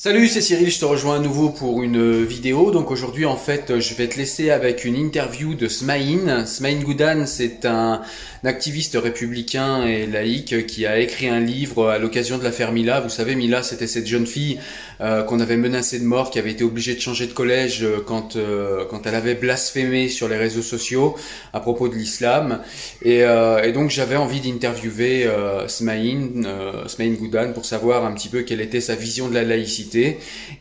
Salut, c'est Cyril, je te rejoins à nouveau pour une vidéo. Donc aujourd'hui, en fait, je vais te laisser avec une interview de Smaïn. Smaïn Goudan, c'est un, activiste républicain et laïque qui a écrit un livre à l'occasion de l'affaire Mila. Vous savez, Mila, c'était cette jeune fille euh, qu'on avait menacée de mort, qui avait été obligée de changer de collège euh, quand, euh, quand elle avait blasphémé sur les réseaux sociaux à propos de l'islam. Et, et, donc j'avais envie d'interviewer Smaïn, Smaïn Goudan, pour savoir un petit peu quelle était sa vision de la laïcité et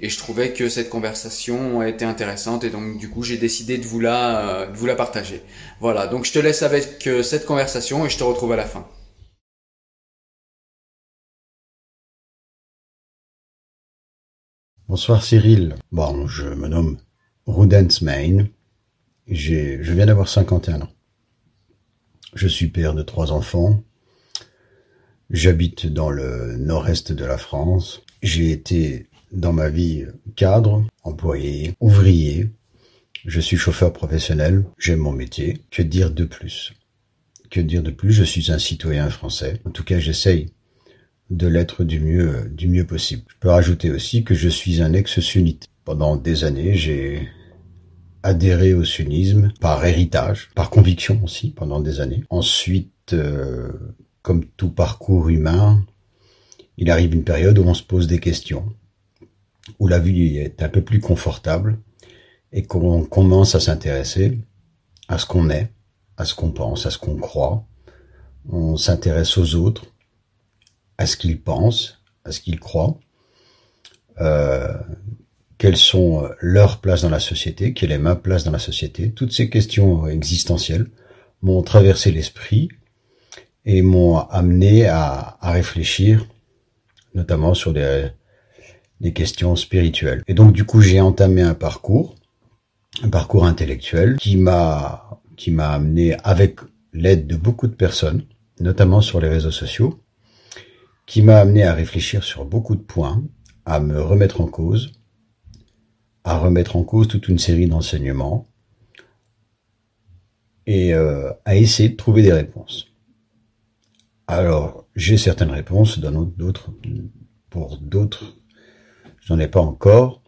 je trouvais que cette conversation était intéressante et donc du coup j'ai décidé de vous la, euh, de vous la partager. Voilà, donc je te laisse avec euh, cette conversation et je te retrouve à la fin. Bonsoir Cyril. Bon, je me nomme Rudens Main. Je viens d'avoir 51 ans. Je suis père de trois enfants. J'habite dans le nord-est de la France. J'ai été dans ma vie cadre, employé, ouvrier. Je suis chauffeur professionnel, j'aime mon métier. Que dire de plus? Que dire de plus? Je suis un citoyen français. En tout cas, j'essaye de l'être du mieux, du mieux possible. Je peux rajouter aussi que je suis un ex-sunnite. Pendant des années, j'ai adhéré au sunnisme par héritage, par conviction aussi, pendant des années. Ensuite, euh, comme tout parcours humain, il arrive une période où on se pose des questions où la vie est un peu plus confortable et qu'on commence à s'intéresser à ce qu'on est, à ce qu'on pense, à ce qu'on croit. On s'intéresse aux autres, à ce qu'ils pensent, à ce qu'ils croient, euh, quelles sont leurs places dans la société, quelle est ma place dans la société. Toutes ces questions existentielles m'ont traversé l'esprit et m'ont amené à, à réfléchir, notamment sur des des questions spirituelles. Et donc du coup, j'ai entamé un parcours, un parcours intellectuel qui m'a qui m'a amené avec l'aide de beaucoup de personnes, notamment sur les réseaux sociaux, qui m'a amené à réfléchir sur beaucoup de points, à me remettre en cause, à remettre en cause toute une série d'enseignements et euh, à essayer de trouver des réponses. Alors, j'ai certaines réponses, d'autres, pour d'autres J'en ai pas encore.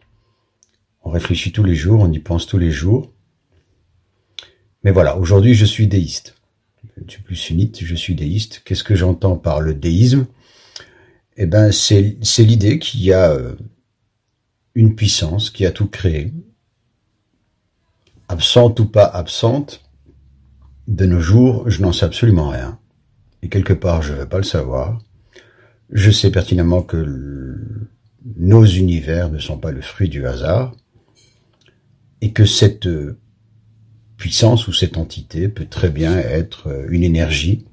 On réfléchit tous les jours, on y pense tous les jours. Mais voilà, aujourd'hui je suis déiste. Je suis plus sunnite, je suis déiste. Qu'est-ce que j'entends par le déisme? Eh ben, c'est l'idée qu'il y a euh, une puissance qui a tout créé, absente ou pas absente. De nos jours, je n'en sais absolument rien. Et quelque part, je ne veux pas le savoir. Je sais pertinemment que nos univers ne sont pas le fruit du hasard, et que cette euh, puissance ou cette entité peut très bien être euh, une énergie.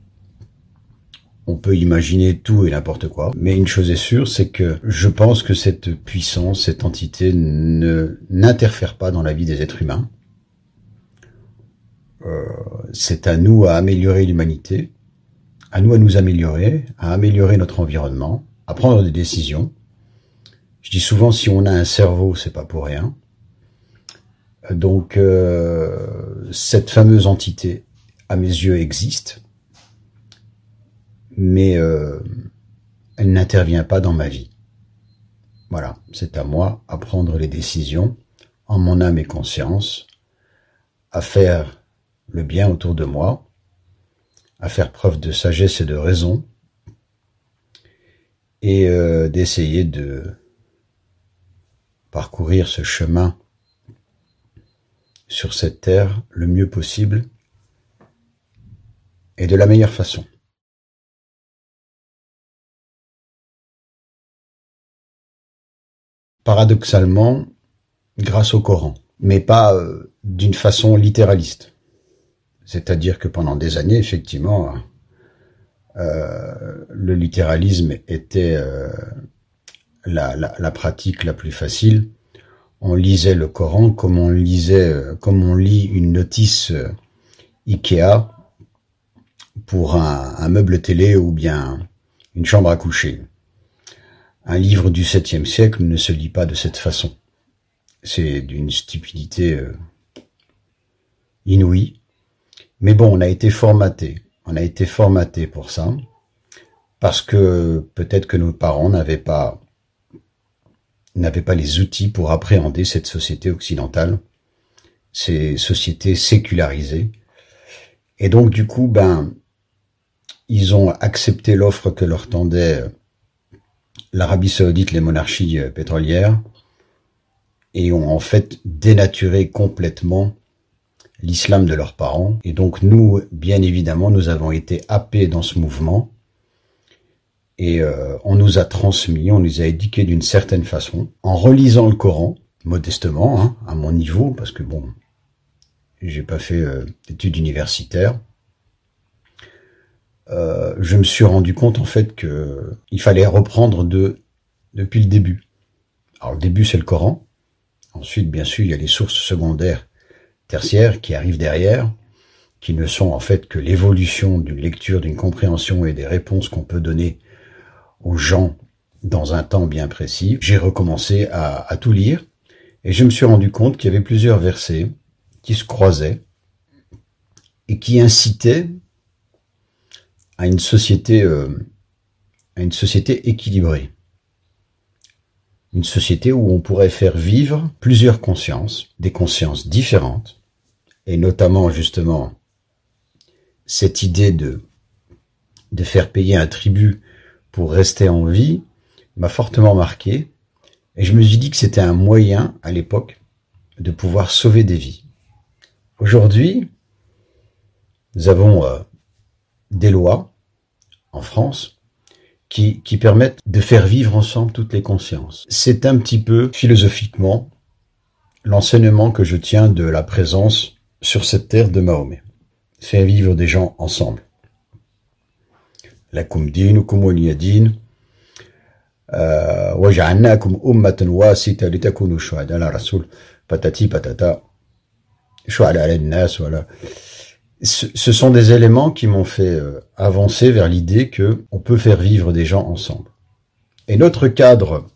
On peut imaginer tout et n'importe quoi, mais une chose est sûre, c'est que je pense que cette puissance, cette entité ne n'interfère pas dans la vie des êtres humains. Euh, c'est à nous à améliorer l'humanité, à nous à nous améliorer, à améliorer notre environnement, à prendre des décisions, je dis souvent, si on a un cerveau, c'est pas pour rien. Donc, euh, cette fameuse entité, à mes yeux, existe, mais euh, elle n'intervient pas dans ma vie. Voilà, c'est à moi à prendre les décisions en mon âme et conscience, à faire le bien autour de moi, à faire preuve de sagesse et de raison, et euh, d'essayer de parcourir ce chemin sur cette terre le mieux possible et de la meilleure façon. Paradoxalement, grâce au Coran, mais pas euh, d'une façon littéraliste. C'est-à-dire que pendant des années, effectivement, euh, le littéralisme était euh, la, pratique la plus facile. On lisait le Coran comme on lisait, euh, comme on lit une notice euh, Ikea pour un, meuble télé ou bien une chambre à coucher. Un livre du septième siècle ne se lit pas de cette façon. C'est d'une stupidité euh, inouïe. Mais bon, on a été formaté. On a été formaté pour ça. Parce que peut-être que nos parents n'avaient pas n'avait pas les outils pour appréhender cette société occidentale, ces sociétés sécularisées. Et donc du coup, ben, ils ont accepté l'offre que leur tendait l'Arabie saoudite, les monarchies euh, pétrolières, et ont en fait dénaturé complètement l'islam de leurs parents. Et donc nous, bien évidemment, nous avons été happés dans ce mouvement et euh, on nous a transmis, on nous a éduqués d'une certaine façon, en relisant le Coran, modestement, hein, à mon niveau, parce que bon, j'ai pas fait euh, d'études universitaires. Euh, je me suis rendu compte en fait que il fallait reprendre de depuis le début. Alors le début c'est le Coran. Ensuite, bien sûr, il y a les sources secondaires, tertiaires qui arrivent derrière, qui ne sont en fait que l'évolution d'une lecture, d'une compréhension et des réponses qu'on peut donner aux gens dans un temps bien précis, j'ai recommencé à, tout lire et je me suis rendu compte qu'il y avait plusieurs versets qui se croisaient et qui incitaient à une société, euh, équilibrée. Une société où on pourrait faire vivre plusieurs consciences, des consciences différentes, et notamment justement cette idée de faire payer un tribut pour rester en vie m'a fortement marqué et je me suis dit que c'était un moyen à l'époque de pouvoir sauver des vies. Aujourd'hui, nous avons euh, des lois en France qui, qui permettent de faire vivre ensemble toutes les consciences. C'est un petit peu philosophiquement l'enseignement que je tiens de la présence sur cette terre de Mahomet. Faire vivre des gens ensemble lakum dinukum waliyadin وجعلناكم أمة واسطة لتكونوا شهداء على الرسول patati patata voilà ce sont des éléments qui m'ont fait euh, avancer vers l'idée que on peut faire vivre des gens ensemble et notre cadre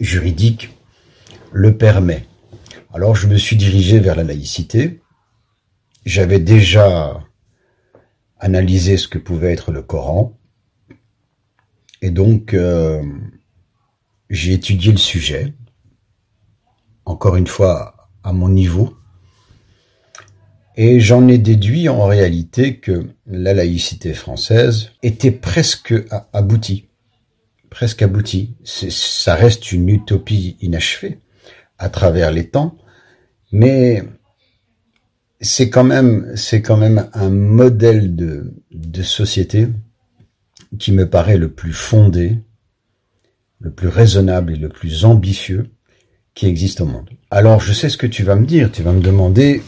juridique le permet alors je me suis dirigé vers la laïcité j'avais déjà analyser ce que pouvait être le Coran. Et donc, euh, j'ai étudié le sujet, encore une fois à mon niveau, et j'en ai déduit en réalité que la laïcité française était presque aboutie, presque aboutie. Ça reste une utopie inachevée à travers les temps, mais c'est quand même, c'est quand même un modèle de, de société qui me paraît le plus fondé, le plus raisonnable et le plus ambitieux qui existe au monde. Alors, je sais ce que tu vas me dire. Tu vas me demander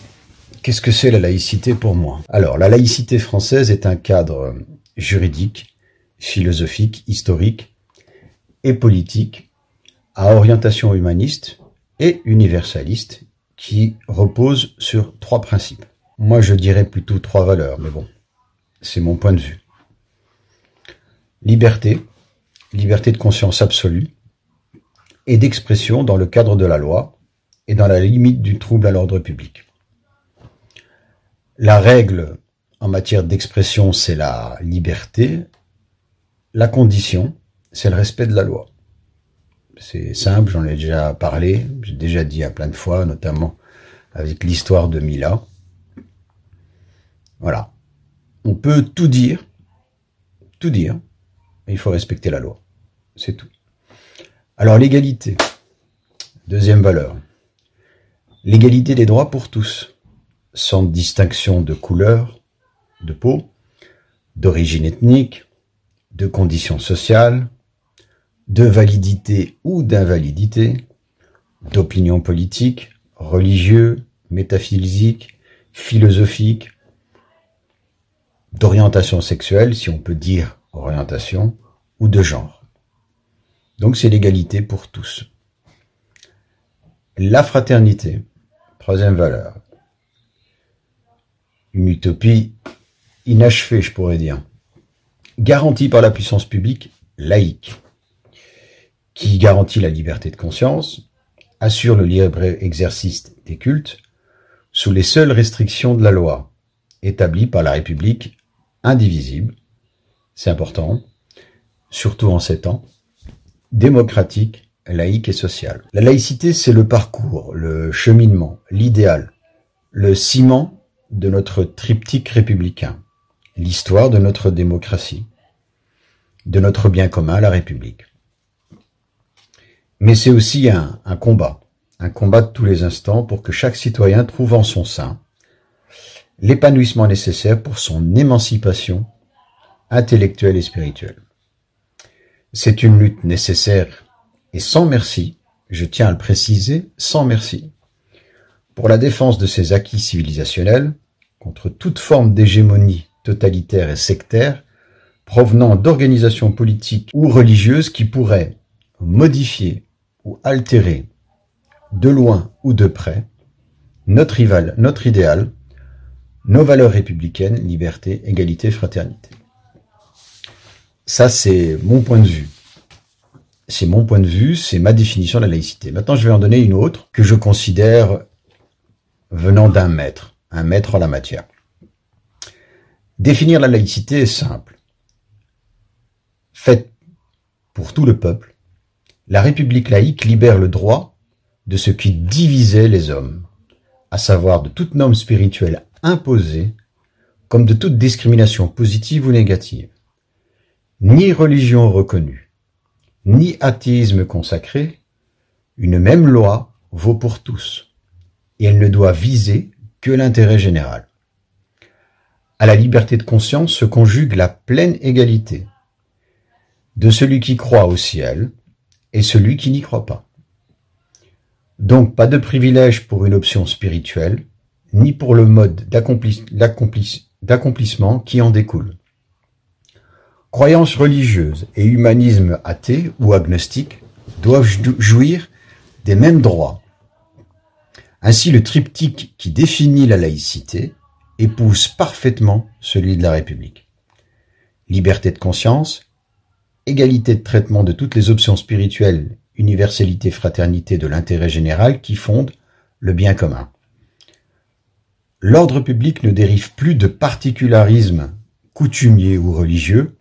qu'est-ce que c'est la laïcité pour moi? Alors, la laïcité française est un cadre juridique, philosophique, historique et politique à orientation humaniste et universaliste qui repose sur trois principes. Moi, je dirais plutôt trois valeurs, mais bon, c'est mon point de vue. Liberté, liberté de conscience absolue, et d'expression dans le cadre de la loi et dans la limite du trouble à l'ordre public. La règle en matière d'expression, c'est la liberté. La condition, c'est le respect de la loi. C'est simple, j'en ai déjà parlé, j'ai déjà dit à plein de fois, notamment avec l'histoire de Mila. Voilà. On peut tout dire, tout dire, mais il faut respecter la loi. C'est tout. Alors l'égalité, deuxième valeur. L'égalité des droits pour tous, sans distinction de couleur, de peau, d'origine ethnique, de conditions sociales, de validité ou d'invalidité, d'opinion politique, religieux, métaphysique, philosophique, d'orientation sexuelle, si on peut dire orientation, ou de genre. Donc c'est l'égalité pour tous. La fraternité, troisième valeur. Une utopie inachevée, je pourrais dire. Garantie par la puissance publique laïque qui garantit la liberté de conscience, assure le libre exercice des cultes, sous les seules restrictions de la loi, établie par la République indivisible, c'est important, surtout en ces temps, démocratique, laïque et sociale. La laïcité, c'est le parcours, le cheminement, l'idéal, le ciment de notre triptyque républicain, l'histoire de notre démocratie, de notre bien commun, la République. Mais c'est aussi un, combat, un combat de tous les instants pour que chaque citoyen trouve en son sein l'épanouissement nécessaire pour son émancipation intellectuelle et spirituelle. C'est une lutte nécessaire et sans merci, je tiens à le préciser, sans merci, pour la défense de ses acquis civilisationnels contre toute forme d'hégémonie totalitaire et sectaire provenant d'organisations politiques ou religieuses qui pourraient modifier ou altérer de loin ou de près, notre rival, notre idéal, nos valeurs républicaines, liberté, égalité, fraternité. Ça, c'est mon point de vue. C'est mon point de vue, c'est ma définition de la laïcité. Maintenant, je vais en donner une autre que je considère venant d'un maître, un maître en la matière. Définir la laïcité est simple. Faite pour tout le peuple, la République laïque libère le droit de ce qui divisait les hommes, à savoir de toute norme spirituelle imposée, comme de toute discrimination positive ou négative. Ni religion reconnue, ni athéisme consacré, une même loi vaut pour tous, et elle ne doit viser que l'intérêt général. À la liberté de conscience se conjugue la pleine égalité de celui qui croit au ciel et celui qui n'y croit pas. Donc pas de privilège pour une option spirituelle, ni pour le mode d'accomplissement qui en découle. Croyances religieuses et humanisme athée ou agnostique doivent jouir des mêmes droits. Ainsi le triptyque qui définit la laïcité épouse parfaitement celui de la République. Liberté de conscience, égalité de traitement de toutes les options spirituelles universalité, fraternité de l'intérêt général qui fondent le bien commun. L'ordre public ne dérive plus de particularisme coutumier ou religieux,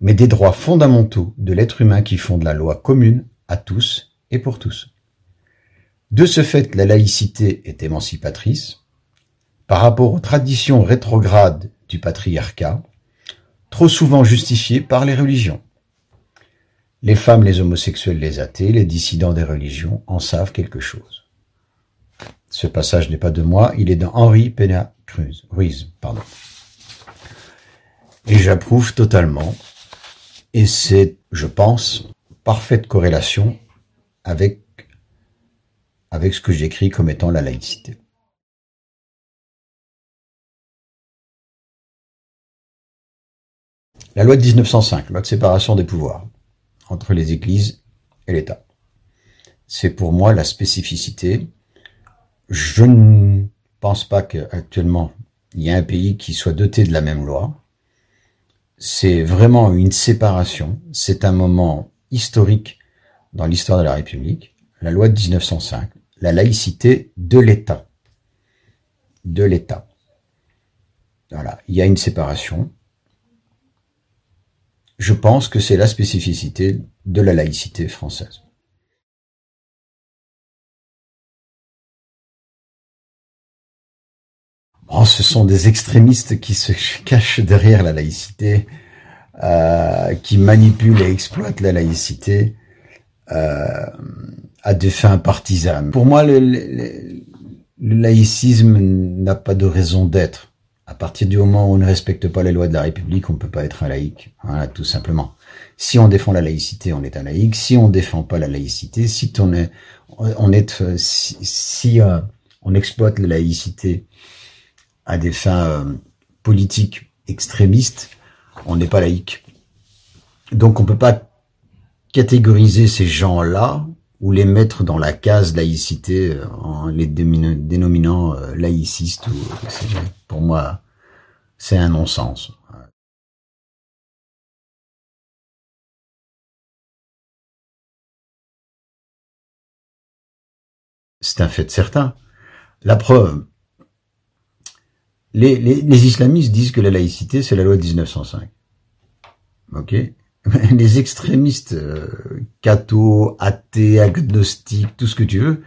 mais des droits fondamentaux de l'être humain qui fondent la loi commune à tous et pour tous. De ce fait, la laïcité est émancipatrice par rapport aux traditions rétrogrades du patriarcat, trop souvent justifiées par les religions. Les femmes, les homosexuels, les athées, les dissidents des religions en savent quelque chose. Ce passage n'est pas de moi, il est dans Henri Pena Cruz, Ruiz, pardon. Et j'approuve totalement. Et c'est, je pense, parfaite corrélation avec, avec ce que j'écris comme étant la laïcité. La loi de 1905, loi de séparation des pouvoirs entre les églises et l'État. C'est pour moi la spécificité. Je ne pense pas qu'actuellement il y ait un pays qui soit doté de la même loi. C'est vraiment une séparation. C'est un moment historique dans l'histoire de la République. La loi de 1905, la laïcité de l'État. De l'État. Voilà. Il y a une séparation je pense que c'est la spécificité de la laïcité française. ce sont des extrémistes qui se cachent derrière la laïcité, euh, qui manipulent et exploitent la laïcité euh, à des fins partisanes. Pour moi, le laïcisme n'a pas de raison d'être à partir du moment où on ne respecte pas les lois de la République, on ne peut pas être un laïc. Voilà, tout simplement. Si on défend la laïcité, on est un laïc. Si on défend pas la laïcité, si on est, on est, si, euh, on exploite la laïcité à des fins euh, politiques extrémistes, on n'est pas laïc. Donc on peut pas catégoriser ces gens-là ou les mettre dans la case laïcité euh, en les dénominant euh, laïcistes ou pour moi c'est un non-sens. C'est un fait certain. La preuve, les, les, islamistes disent que la laïcité, c'est la loi de 1905. Ok? les extrémistes euh, catho, athées, agnostiques, tout ce que tu veux,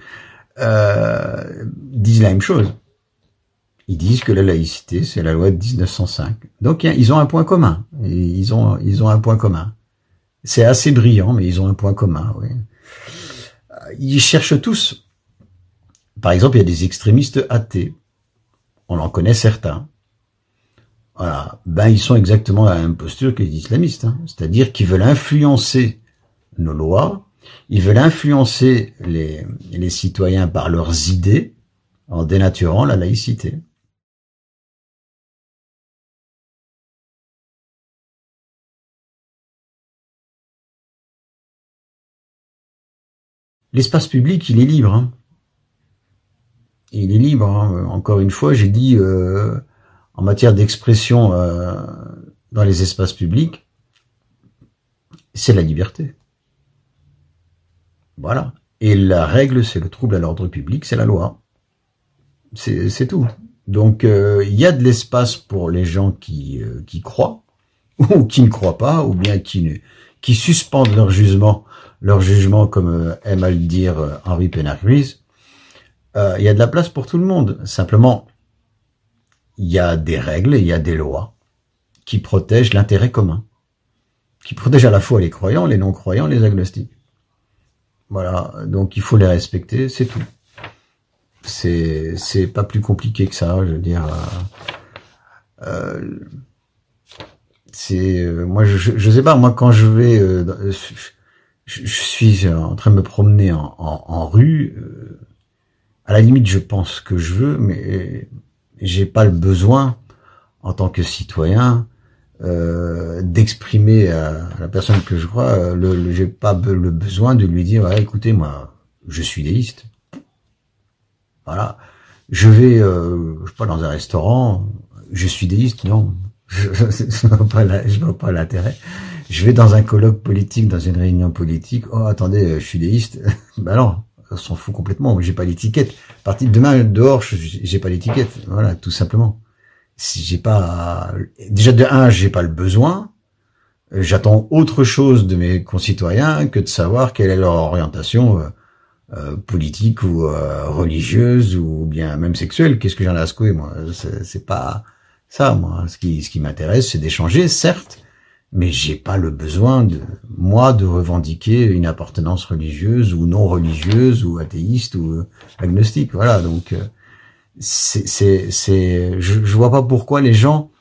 euh, disent la même chose. Ils disent que la laïcité, c'est la loi de 1905. Donc ils ont un point commun. Ils ont, ils ont un point commun. C'est assez brillant, mais ils ont un point commun. Oui. Ils cherchent tous. Par exemple, il y a des extrémistes athées. On en connaît certains. Voilà. Ben, ils sont exactement à la même posture que les islamistes. Hein. C'est-à-dire qu'ils veulent influencer nos lois, ils veulent influencer les, les citoyens par leurs idées en dénaturant la laïcité. L'espace public, il est libre. Hein. Il est libre. Hein. Encore une fois, j'ai dit euh, en matière d'expression euh, dans les espaces publics, c'est la liberté. Voilà. Et la règle, c'est le trouble à l'ordre public, c'est la loi. C'est tout. Donc, euh, il y a de l'espace pour les gens qui, qui croient, ou qui ne croient pas, ou bien qui, suspendent leur jugement leur jugement, comme euh, aime à le dire euh, Henri Pénard-Ruiz, euh, il y a de la place pour tout le monde. Simplement, il y a des règles, il y a des lois qui protègent l'intérêt commun, qui protègent à la fois les croyants, les non-croyants, les agnostiques. Voilà, donc il faut les respecter, c'est tout. C'est c'est pas plus compliqué que ça, je veux dire. Euh, c'est moi je, je, sais pas moi quand je vais je, suis en train de me promener en, en, rue, euh, à la limite, je pense que je veux, mais j'ai pas le besoin, en tant que citoyen, euh, d'exprimer à la personne que je crois, euh, le, j'ai pas le besoin de lui dire, écoutez, moi, je suis déiste. Voilà. Je vais, euh, je sais pas, dans un restaurant, je suis déiste, non. Je, je, je vois pas l'intérêt je vais dans un colloque politique, dans une réunion politique, oh attendez, je suis déiste. ben non, on s'en fout complètement, j'ai pas l'étiquette. Partir demain dehors, j'ai pas l'étiquette. Voilà, tout simplement. Si j'ai pas déjà de un, j'ai pas le besoin. Euh, j'attends autre chose de mes concitoyens que de savoir quelle est leur orientation euh, politique ou religieuse ou bien même sexuelle. Qu'est-ce que j'en ai à secouer moi? C'est pas ça moi. Ce qui ce qui m'intéresse, c'est d'échanger, certes, mais j'ai pas le besoin de moi de revendiquer une appartenance religieuse ou non religieuse ou athéiste ou euh, agnostique. Voilà donc euh, c'est c'est c'est je, je vois pas pourquoi les gens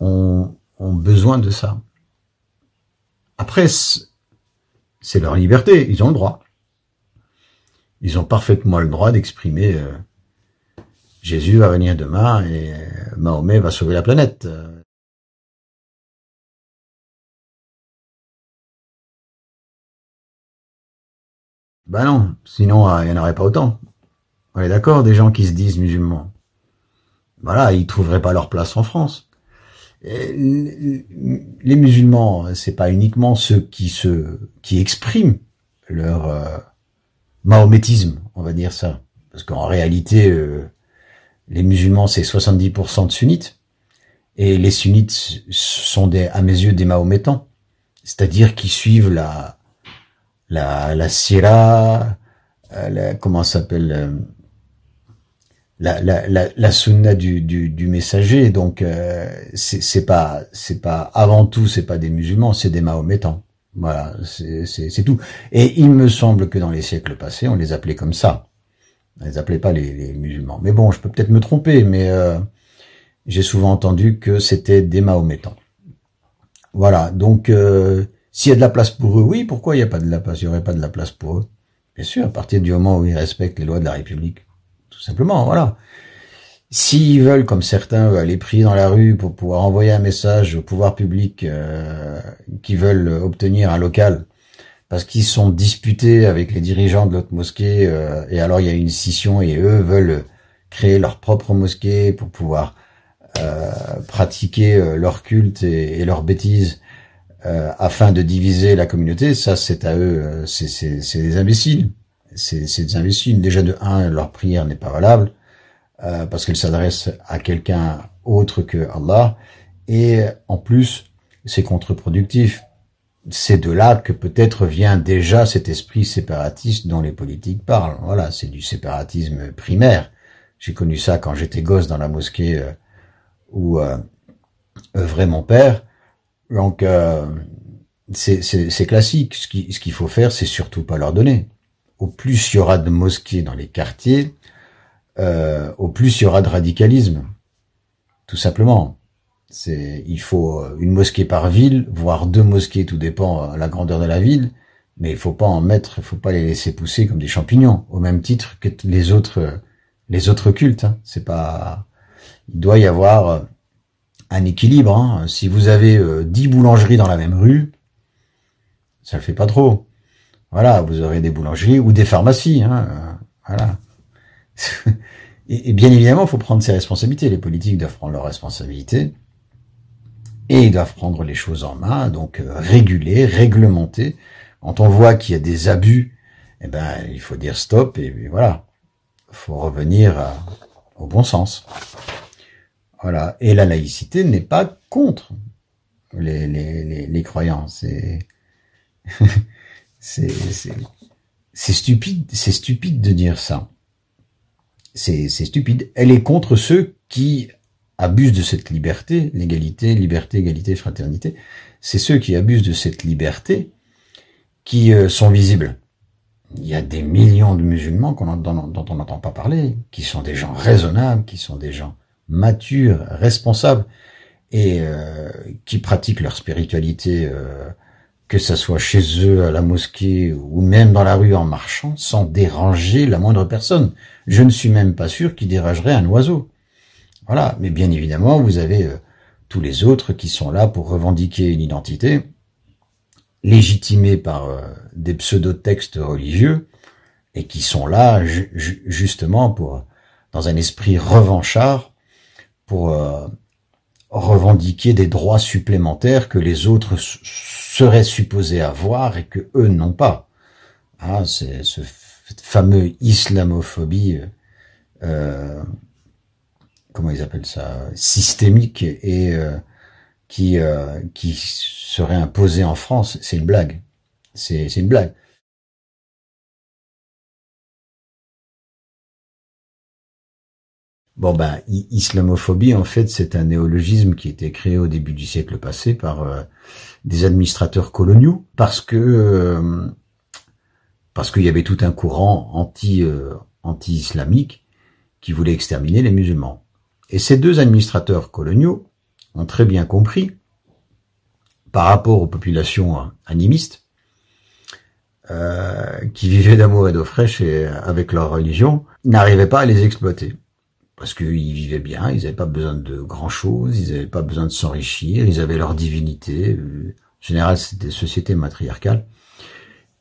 ont ont besoin de ça. Après c'est leur liberté ils ont le droit. Ils ont parfaitement le droit d'exprimer euh, Jésus va venir demain et Mahomet va sauver la planète Ben non, sinon euh, il n'y en aurait pas autant. On est d'accord, des gens qui se disent musulmans. Voilà, ils trouveraient pas leur place en France. les musulmans, c'est pas uniquement ceux qui se qui expriment leur euh, mahométisme, on va dire ça, parce qu'en réalité, euh, les musulmans c'est 70% de sunnites et les sunnites sont des, à mes yeux des mahométans, c'est-à-dire qui suivent la la, la sira, euh, comment s'appelle euh, la, la, la, la, sunna du, du, du messager. Donc euh, c'est pas c'est pas avant tout c'est pas des musulmans, c'est des mahométans. Voilà, c'est tout. Et il me semble que dans les siècles passés, on les appelait comme ça. On les appelait pas les, les musulmans. Mais bon, je peux peut-être me tromper, mais j'ai souvent entendu que c'était des mahométans. Voilà, donc s'il y a de la place pour eux, oui, pourquoi il n'y a pas de la place? Il n'y aurait pas de la place pour eux. Bien sûr, à partir du moment où ils respectent les lois de la République. Tout simplement, voilà. S'ils veulent, comme certains, aller prier dans la rue pour pouvoir envoyer un message au pouvoir public euh, qui veulent obtenir un local, parce qu'ils sont disputés avec les dirigeants de l'autre mosquée, euh, et alors il y a une scission et eux veulent créer leur propre mosquée pour pouvoir euh, pratiquer euh, leur culte et, et leurs bêtises euh, afin de diviser la communauté, ça c'est à eux, euh, c'est des imbéciles. C'est des imbéciles. Déjà de un, leur prière n'est pas valable euh, parce qu'elle s'adresse à quelqu'un autre que Allah, et en plus c'est contre-productif c'est de là que peut-être vient déjà cet esprit séparatiste dont les politiques parlent. Voilà, c'est du séparatisme primaire. J'ai connu ça quand j'étais gosse dans la mosquée euh, où euh, œuvrait mon père. Donc euh, c'est classique. Ce qu'il ce qu'il faut faire, c'est surtout pas leur donner. Au plus il y aura de mosquées dans les quartiers, euh, au plus il y aura de radicalisme. Tout simplement. Il faut euh, une mosquée par ville, voire deux mosquées, tout dépend de euh, la grandeur de la ville. Mais il faut pas en mettre, il faut pas les laisser pousser comme des champignons, au même titre que les autres, les autres cultes. Hein. C'est pas, il doit y avoir un équilibre. Hein. Si vous avez dix boulangeries dans la même rue, ça le fait pas trop. Voilà, vous aurez des boulangeries ou des pharmacies. Hein. Voilà. et, bien évidemment, il faut prendre ses responsabilités. Les politiques doivent prendre leurs responsabilités et ils doivent prendre les choses en main, donc euh, réguler, réglementer. Quand on voit qu'il y a des abus, eh ben il faut dire stop et, voilà, il faut revenir au bon sens. Voilà. Et la laïcité n'est pas contre les, les, les. C'est c'est stupide, c'est stupide de dire ça. C'est stupide. Elle est contre ceux qui abusent de cette liberté, l'égalité, liberté, égalité, fraternité, c'est ceux qui abusent de cette liberté qui euh, sont visibles. Il y a des millions de musulmans dont, on n'entend pas parler, qui sont des gens raisonnables, qui sont des gens matures, responsables, et euh, qui pratiquent leur spiritualité, euh, que ça soit chez eux, à la mosquée, ou même dans la rue en marchant, sans déranger la moindre personne. Je ne suis même pas sûr qu'ils dérangeraient un oiseau. Voilà, mais bien évidemment, vous avez euh, tous les autres qui sont là pour revendiquer une identité, légitimée par euh, des pseudo-textes religieux, et qui sont là justement pour, dans un esprit revanchard, pour euh, revendiquer des droits supplémentaires que les autres seraient supposés avoir et que eux n'ont pas. Ah, c'est ce fameux islamophobie euh, comment ils appellent ça, systémique et euh, qui euh, qui serait imposé en France, c'est une blague. C'est une blague. Bon ben, islamophobie en fait c'est un néologisme qui été créé au début du siècle passé par euh, des administrateurs coloniaux parce que parce qu'il y avait tout un courant anti anti-islamique qui voulait exterminer les musulmans. Et ces deux administrateurs coloniaux ont très bien compris, par rapport aux populations animistes, euh, qui vivaient d'amour et d'eau fraîche et avec leur religion, n'arrivaient pas à les exploiter. Parce qu'ils vivaient bien, ils n'avaient pas besoin de grand chose, ils n'avaient pas besoin de s'enrichir, ils avaient leur divinité. En général, c'était des sociétés matriarcales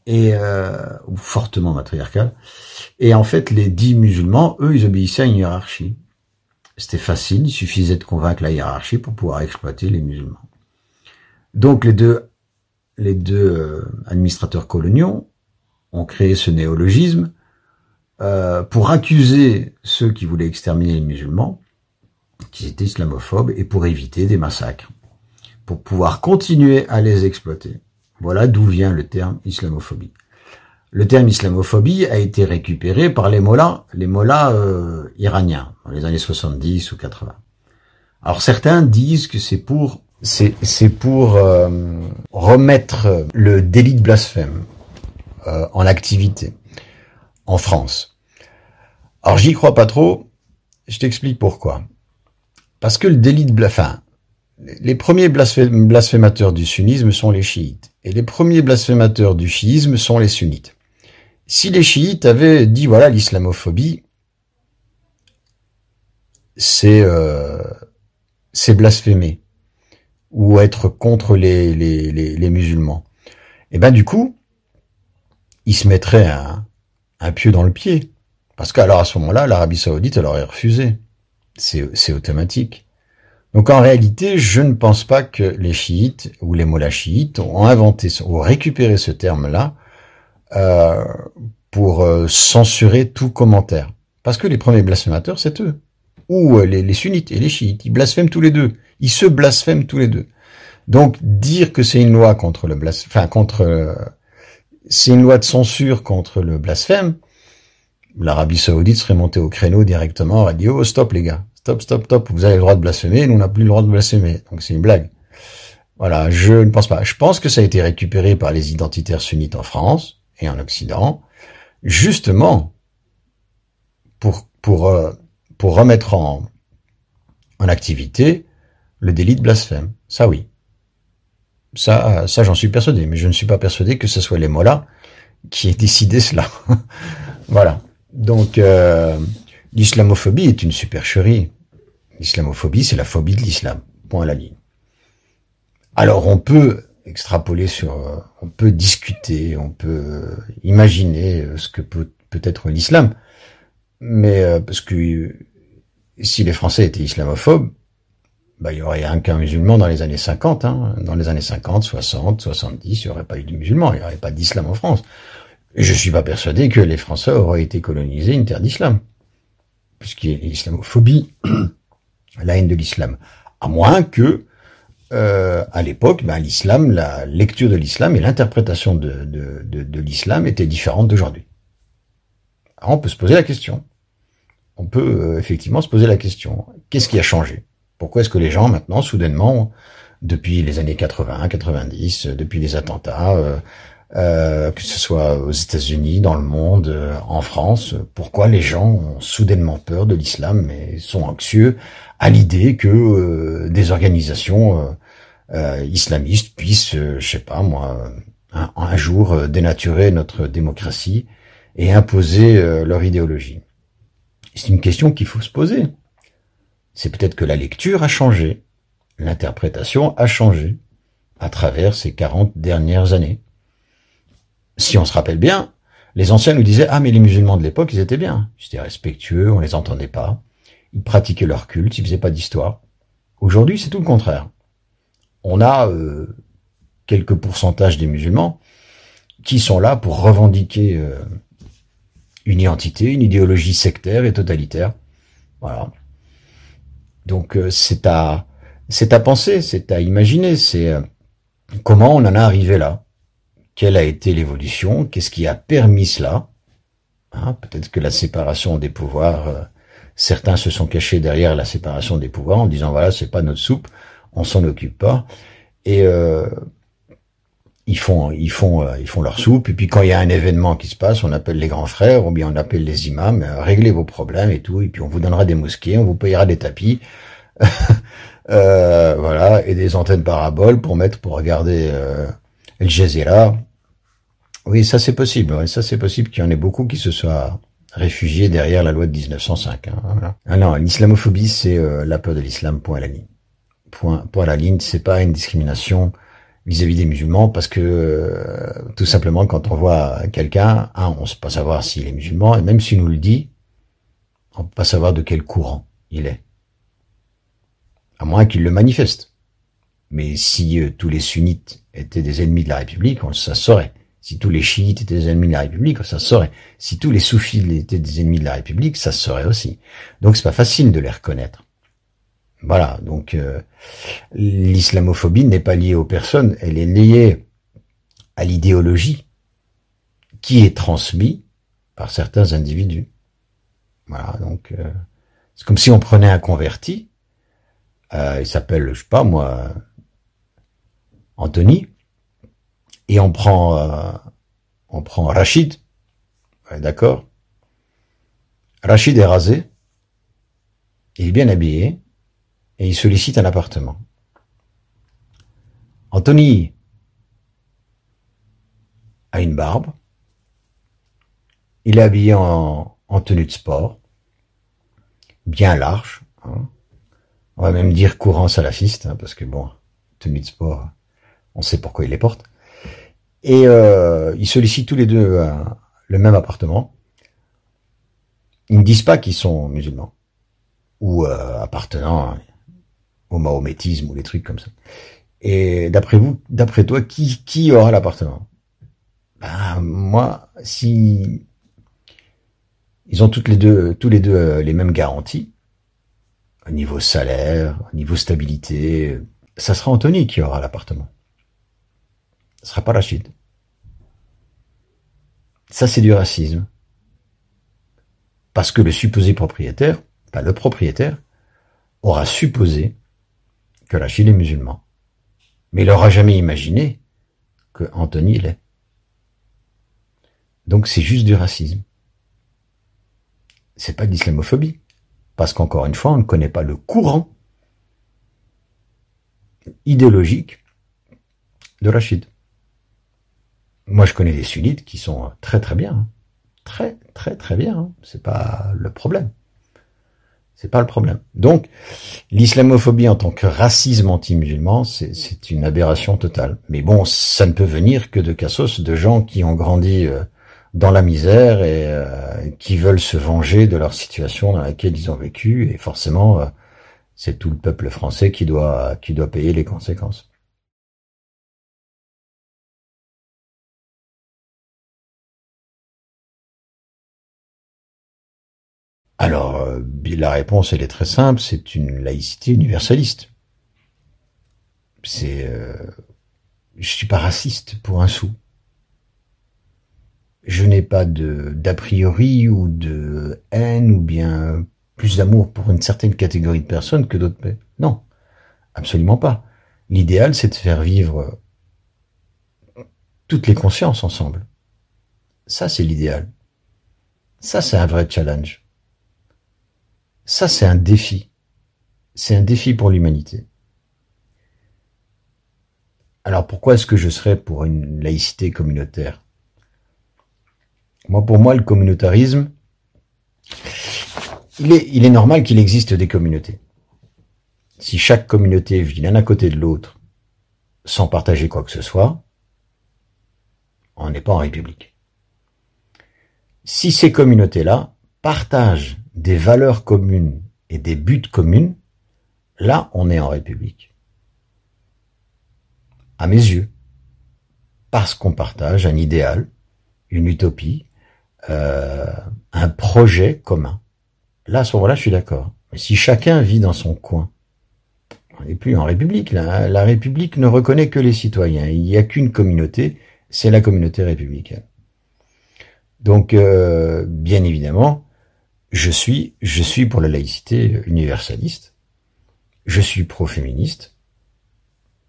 et euh, ou fortement matriarcales. Et en fait, les dix musulmans, eux, ils obéissaient à une hiérarchie. C'était facile, il suffisait de convaincre la hiérarchie pour pouvoir exploiter les musulmans. Donc les deux, les deux euh, administrateurs coloniaux ont créé ce néologisme euh, pour accuser ceux qui voulaient exterminer les musulmans, qui étaient islamophobes, et pour éviter des massacres, pour pouvoir continuer à les exploiter. Voilà d'où vient le terme islamophobie. Le terme islamophobie a été récupéré par les mollahs, les mollahs euh, iraniens, dans les années 70 ou 80. Alors certains disent que c'est pour c'est pour euh, remettre le délit de blasphème euh, en activité en France. Alors j'y crois pas trop. Je t'explique pourquoi. Parce que le délit de blasphème, les premiers blasphémateurs du sunnisme sont les chiites et les premiers blasphémateurs du chiisme sont les sunnites. Si les chiites avaient dit voilà l'islamophobie, c'est euh, blasphémer ou être contre les, les, les, musulmans. Et eh ben du coup, ils se mettraient un, un pieu dans le pied. Parce qu'alors à ce moment-là, l'Arabie Saoudite, elle aurait refusé. C'est automatique. Donc en réalité, je ne pense pas que les chiites ou les mollahs chiites ont inventé ou récupéré ce terme-là euh, pour euh, censurer tout commentaire. Parce que les premiers blasphémateurs, c'est eux. Ou euh, les, sunnites et les chiites. Ils blasphèment tous les deux. Ils se blasphèment tous les deux. Donc dire que c'est une loi contre le blasphème, enfin contre, c'est une loi de censure contre le blasphème, l'Arabie Saoudite serait montée au créneau directement, aurait dit oh stop les gars, stop stop stop, vous avez le droit de blasphémer, nous on n'a plus le droit de blasphémer, donc c'est une blague. Voilà, je ne pense pas. Je pense que ça a été récupéré par les identitaires sunnites en France et en Occident, justement pour pour euh, pour remettre en en activité le délit de blasphème. Ça oui. Ça, ça j'en suis persuadé, mais je ne suis pas persuadé que ce soit les mollahs qui aient décidé cela. voilà. Donc, euh, l'islamophobie est une supercherie. L'islamophobie, c'est la phobie de l'islam. Point à la ligne. Alors, on peut extrapoler sur, euh, on peut discuter, on peut imaginer euh, ce que peut, peut être l'islam, mais parce que si les Français étaient islamophobes, bah, il y aurait un qu'un musulman dans les années 50. Hein. Dans les années 50, 60, 70, il n'y aurait pas eu de musulmans, il n'y aurait pas d'islam en France. Je suis pas persuadé que les Français auraient été colonisés une terre d'islam. Puisqu'il y a l'islamophobie, la haine de l'islam. À moins que, euh, à l'époque, ben, l'islam, la lecture de l'islam et l'interprétation de, de, de, de l'islam étaient différentes d'aujourd'hui. Alors on peut se poser la question. On peut euh, effectivement se poser la question. Qu'est-ce qui a changé? Pourquoi est-ce que les gens maintenant, soudainement, depuis les années 80, 90, depuis les attentats, euh, euh, que ce soit aux États-Unis, dans le monde, euh, en France, pourquoi les gens ont soudainement peur de l'islam et sont anxieux à l'idée que des organisations islamistes puissent, je sais pas moi, un, un, jour dénaturer notre démocratie et imposer leur idéologie. C'est une question qu'il faut se poser c'est peut-être que la lecture a changé, l'interprétation a changé à travers ces 40 dernières années. Si on se rappelle bien, les anciens nous disaient ah mais les musulmans de l'époque ils étaient bien, ils étaient respectueux, on les entendait pas, ils pratiquaient leur culte, ils faisaient pas d'histoire. Aujourd'hui c'est tout le contraire. On a euh, quelques pourcentages des musulmans qui sont là pour revendiquer euh, une identité, une idéologie sectaire et totalitaire. Voilà. Donc euh, c'est à c'est à penser, c'est à imaginer, c'est euh, comment on en a arrivé là. Quelle a été l'évolution Qu'est-ce qui a permis cela hein, Peut-être que la séparation des pouvoirs, euh, certains se sont cachés derrière la séparation des pouvoirs en disant voilà c'est pas notre soupe, on s'en occupe pas. Et ils font, ils font, ils font leur soupe. Et puis quand il y a un événement qui se passe, on appelle les grands frères ou bien on appelle les imams, réglez vos problèmes et tout. Et puis on vous donnera des mosquées, on vous payera des tapis. euh, voilà, et des antennes paraboles pour mettre, pour regarder euh, El Jazeera. Oui, ça c'est possible. ça c'est possible qu'il y en ait beaucoup qui se soient réfugiés derrière la loi de 1905. Hein. Ah non, l'islamophobie c'est euh, la peur de l'islam. Point à la ligne. Point, à la ligne. C'est pas une discrimination vis-à-vis des musulmans parce que euh, tout simplement quand on voit quelqu'un, hein, on ne sait pas savoir s'il est musulman et même s'il nous le dit, on ne peut pas savoir de quel courant il est à moins qu'il le manifeste. Mais si euh, tous les sunnites étaient des ennemis de la République, on, ça saurait. Si tous les chiites étaient des ennemis de la République, ça saurait. Si tous les soufis étaient des ennemis de la République, ça saurait aussi. Donc c'est pas facile de les reconnaître. Voilà, donc euh, l'islamophobie n'est pas liée aux personnes, elle est liée à l'idéologie qui est transmise par certains individus. Voilà, donc euh, c'est comme si on prenait un converti euh, il s'appelle, je sais pas moi, Anthony, et on prend, euh, on prend Rachid, d'accord. Rachid est rasé, il est bien habillé, et il sollicite un appartement. Anthony a une barbe, il est habillé en, en tenue de sport, bien large, hein, on va même dire courant salafiste, hein, parce que bon, tenue de sport, on sait pourquoi il les porte. Et euh, ils sollicitent tous les deux euh, le même appartement. Ils ne disent pas qu'ils sont musulmans ou euh, appartenant au mahométisme ou les trucs comme ça. Et d'après vous, d'après toi, qui qui aura l'appartement? Ben moi, si ils ont toutes les deux, tous les deux les mêmes garanties, au niveau salaire, au niveau stabilité, ça sera Anthony qui aura l'appartement. Ce sera pas Rachid. Ça, c'est du racisme. Parce que le supposé propriétaire, pas le propriétaire, aura supposé que Rachid est musulman. Mais il n'aura jamais imaginé que Anthony l'est. Donc c'est juste du racisme. C'est pas de l'islamophobie. Parce qu'encore une fois, on ne connaît pas le courant idéologique de Rachid. Moi, je connais des sunnites qui sont très très bien. Hein. Très très très bien. Hein. C'est pas le problème. C'est pas le problème. Donc, l'islamophobie en tant que racisme anti-musulman, c'est une aberration totale. Mais bon, ça ne peut venir que de cassos, de gens qui ont grandi euh, dans la misère et euh, qui veulent se venger de leur situation dans laquelle ils ont vécu. Et forcément, euh, c'est tout le peuple français qui doit qui doit payer les conséquences. Alors, euh, la réponse, elle est très simple, c'est une laïcité universaliste. C'est, euh, je suis pas raciste pour un sou. Je n'ai pas de d'a priori ou de haine ou bien plus d'amour pour une certaine catégorie de personnes que d'autres. Non, absolument pas. L'idéal, c'est de faire vivre toutes les consciences ensemble. Ça, c'est l'idéal. Ça, c'est un vrai challenge. Ça, c'est un défi. C'est un défi pour l'humanité. Alors pourquoi est-ce que je serais pour une laïcité communautaire? Moi, pour moi, le communautarisme, il est, il est normal qu'il existe des communautés. Si chaque communauté vit l'un à côté de l'autre sans partager quoi que ce soit, on n'est pas en République. Si ces communautés-là partagent des valeurs communes et des buts communs, là on est en République. À mes yeux. Parce qu'on partage un idéal, une utopie, euh, un projet commun. Là, à ce moment-là, je suis d'accord. Mais si chacun vit dans son coin, on n'est plus en République. Là. La République ne reconnaît que les citoyens. Il n'y a qu'une communauté, c'est la communauté républicaine. Donc, euh, bien évidemment, je suis, je suis pour la laïcité universaliste. Je suis pro-féministe.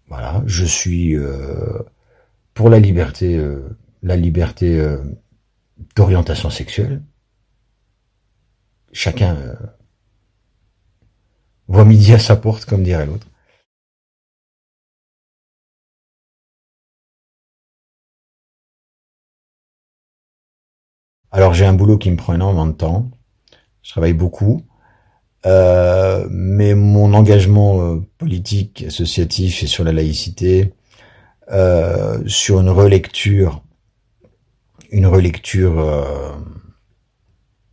Voilà, je suis euh, pour la liberté, euh, la liberté euh, d'orientation sexuelle. Chacun voit midi à sa porte, comme dirait l'autre. Alors j'ai un boulot qui me prend énormément de temps je travaille beaucoup. Euh, mais mon engagement euh, politique, associatif et sur la laïcité, euh, sur une relecture, une relecture euh,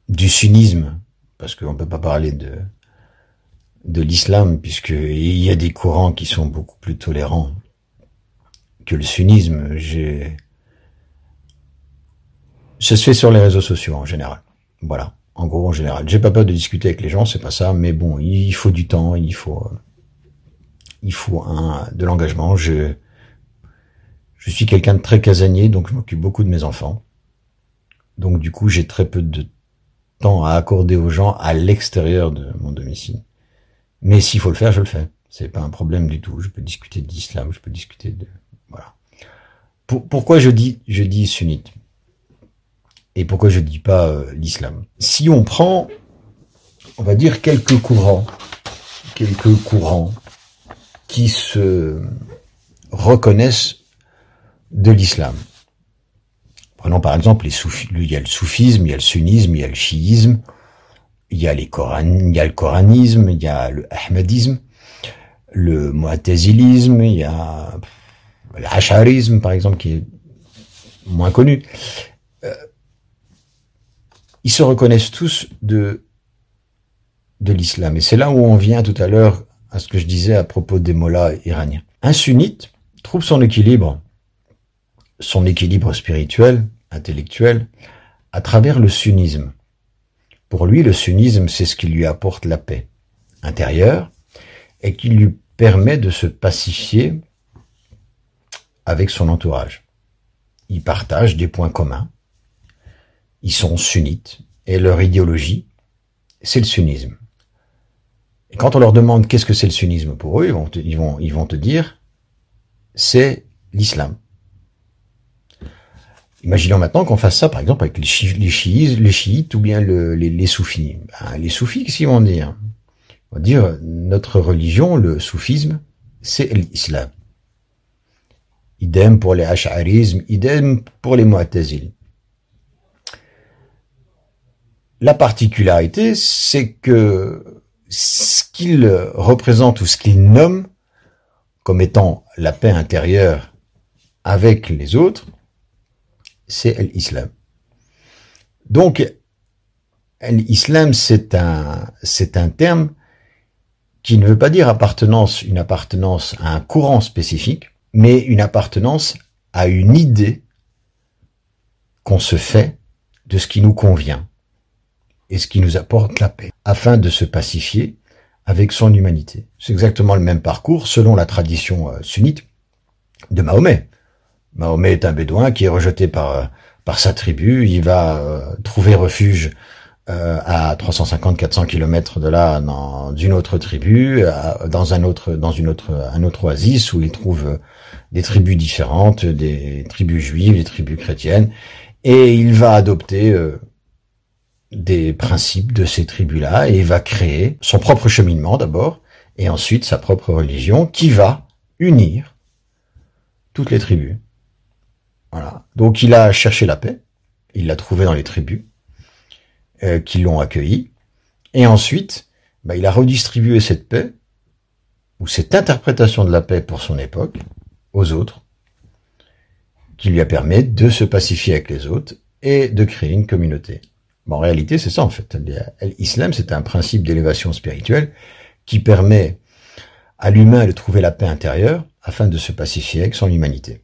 du sunnisme, parce qu'on peut pas parler de de l'islam, puisqu'il y a des courants qui sont beaucoup plus tolérants que le sunnisme. J'ai, ça se fait sur les réseaux sociaux en général. Voilà en gros en général. J'ai pas peur de discuter avec les gens, c'est pas ça, mais bon, il faut du temps, il faut, il faut un de l'engagement. Je, je suis quelqu'un de très casanier, donc je m'occupe beaucoup de mes enfants. Donc du coup, j'ai très peu de temps à accorder aux gens à l'extérieur de mon domicile. Mais s'il faut le faire, je le fais. C'est pas un problème du tout. Je peux discuter de l'islam, je peux discuter de voilà. pourquoi je dis je dis sunnite? Et pourquoi je dis pas euh, l'islam? Si on prend, on va dire quelques courants, quelques courants qui se reconnaissent de l'islam. Prenons par exemple les soufis. Il y a le soufisme, il y a le sunnisme, il y a le chiisme, il y a les Coran, il y a le coranisme, il y a le ahmadisme, le mu'tazilisme, il y a l'asharisme par exemple qui est moins connu ils se reconnaissent tous de, de l'islam. Et c'est là où on vient tout à l'heure à ce que je disais à propos des mollahs iraniens. Un sunnite trouve son équilibre, son équilibre spirituel, intellectuel, à travers le sunnisme. Pour lui, le sunnisme, c'est ce qui lui apporte la paix intérieure et qui lui permet de se pacifier avec son entourage. Ils partagent des points communs. Ils sont sunnites et leur idéologie, c'est le sunnisme. Et quand on leur demande qu'est-ce que c'est le sunnisme pour eux, ils vont te, ils vont, ils vont te dire c'est l'islam. Imaginons maintenant qu'on fasse ça, par exemple, avec les, chiites, les chiites ou bien les, soufis. Ben, les soufis, qu'est-ce qu'ils vont dire? Ils vont dire notre religion, le soufisme, c'est l'islam. Idem pour les ash'arismes, idem pour les mu'tazil. La particularité, c'est que ce qu'ils représentent ou ce qu'ils nomment comme étant la paix intérieure avec les autres, c'est l'islam. Donc, l'islam, c'est un, c'est un terme qui ne veut pas dire appartenance, une appartenance à un courant spécifique, mais une appartenance à une idée qu'on se fait de ce qui nous convient et ce qui nous apporte la paix, afin de se pacifier avec son humanité. C'est exactement le même parcours selon la tradition euh, sunnite de Mahomet. Mahomet est un bédouin qui est rejeté par, euh, par sa tribu, il va euh, trouver refuge à 350-400 kilomètres de là dans une autre tribu, dans un autre dans une autre un autre oasis où il trouve des tribus différentes, des tribus juives, des tribus chrétiennes, et il va adopter des principes de ces tribus-là et va créer son propre cheminement d'abord et ensuite sa propre religion qui va unir toutes les tribus. Voilà. Donc il a cherché la paix, il l'a trouvé dans les tribus euh, qui l'ont accueilli et ensuite bah, il a redistribué cette paix ou cette interprétation de la paix pour son époque aux autres qui lui a permis de se pacifier avec les autres et de créer une communauté en réalité, c'est ça en fait. L'islam, c'est un principe d'élévation spirituelle qui permet à l'humain de trouver la paix intérieure afin de se pacifier avec son humanité.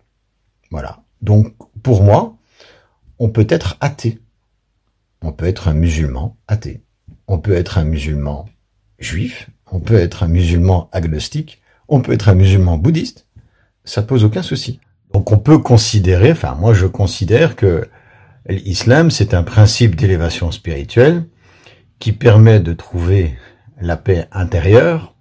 Voilà. Donc, pour moi, on peut être athée. On peut être un musulman athée. On peut être un musulman juif. On peut être un musulman agnostique. On peut être un musulman bouddhiste. Ça pose aucun souci. Donc, on peut considérer, enfin, moi, je considère que L'islam, c'est un principe d'élévation spirituelle qui permet de trouver la paix intérieure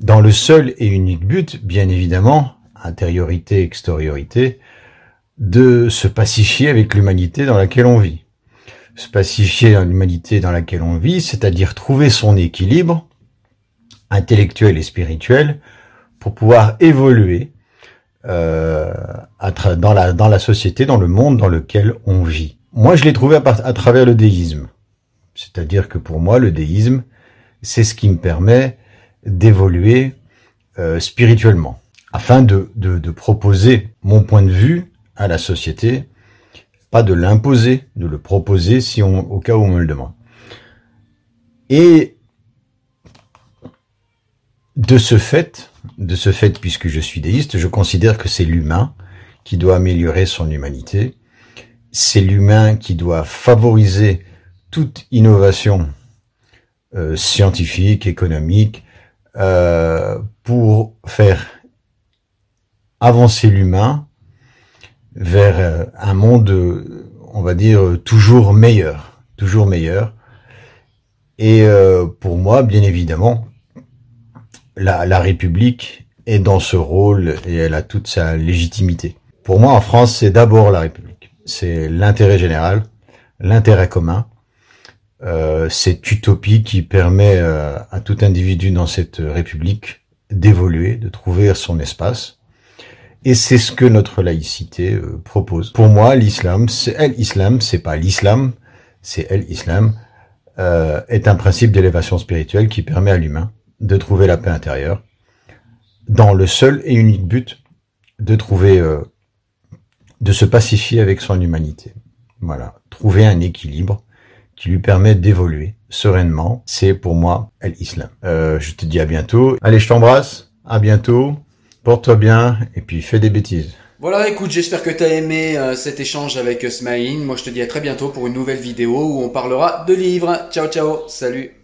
dans le seul et unique but, bien évidemment, intériorité, extériorité, de se pacifier avec l'humanité dans laquelle on vit. Se pacifier dans l'humanité dans laquelle on vit, c'est-à-dire trouver son équilibre intellectuel et spirituel pour pouvoir évoluer euh, dans, la, dans la société, dans le monde dans lequel on vit. Moi, je l'ai trouvé à, à travers le déisme. C'est-à-dire que pour moi, le déisme, c'est ce qui me permet d'évoluer euh, spirituellement, afin de, de, de, proposer mon point de vue à la société, pas de l'imposer, de le proposer si on, au cas où on me le demande. Et de ce fait, de ce fait, puisque je suis déiste, je considère que c'est l'humain qui doit améliorer son humanité. C'est l'humain qui doit favoriser toute innovation euh, scientifique, économique, euh, pour faire avancer l'humain vers euh, un monde, on va dire, toujours meilleur, toujours meilleur. Et pour moi, bien évidemment, la, République est dans ce rôle et elle a toute sa légitimité. Pour moi, en France, c'est d'abord la République. C'est l'intérêt général, l'intérêt commun, euh, cette utopie qui permet euh, à tout individu dans cette République d'évoluer, de trouver son espace. Et c'est ce que notre laïcité euh, propose. Pour moi, l'islam, c'est elle, islam, c'est pas l'islam, c'est elle, islam, est un principe d'élévation spirituelle qui permet à l'humain de trouver la paix intérieure, dans le seul et unique but de trouver, euh, de se pacifier avec son humanité. Voilà, trouver un équilibre qui lui permet d'évoluer sereinement. C'est pour moi l'islam. Euh, je te dis à bientôt. Allez, je t'embrasse. À bientôt. Porte-toi bien et puis fais des bêtises. Voilà, écoute, j'espère que tu as aimé euh, cet échange avec Smaïn. Moi, je te dis à très bientôt pour une nouvelle vidéo où on parlera de livres. Ciao, ciao. Salut.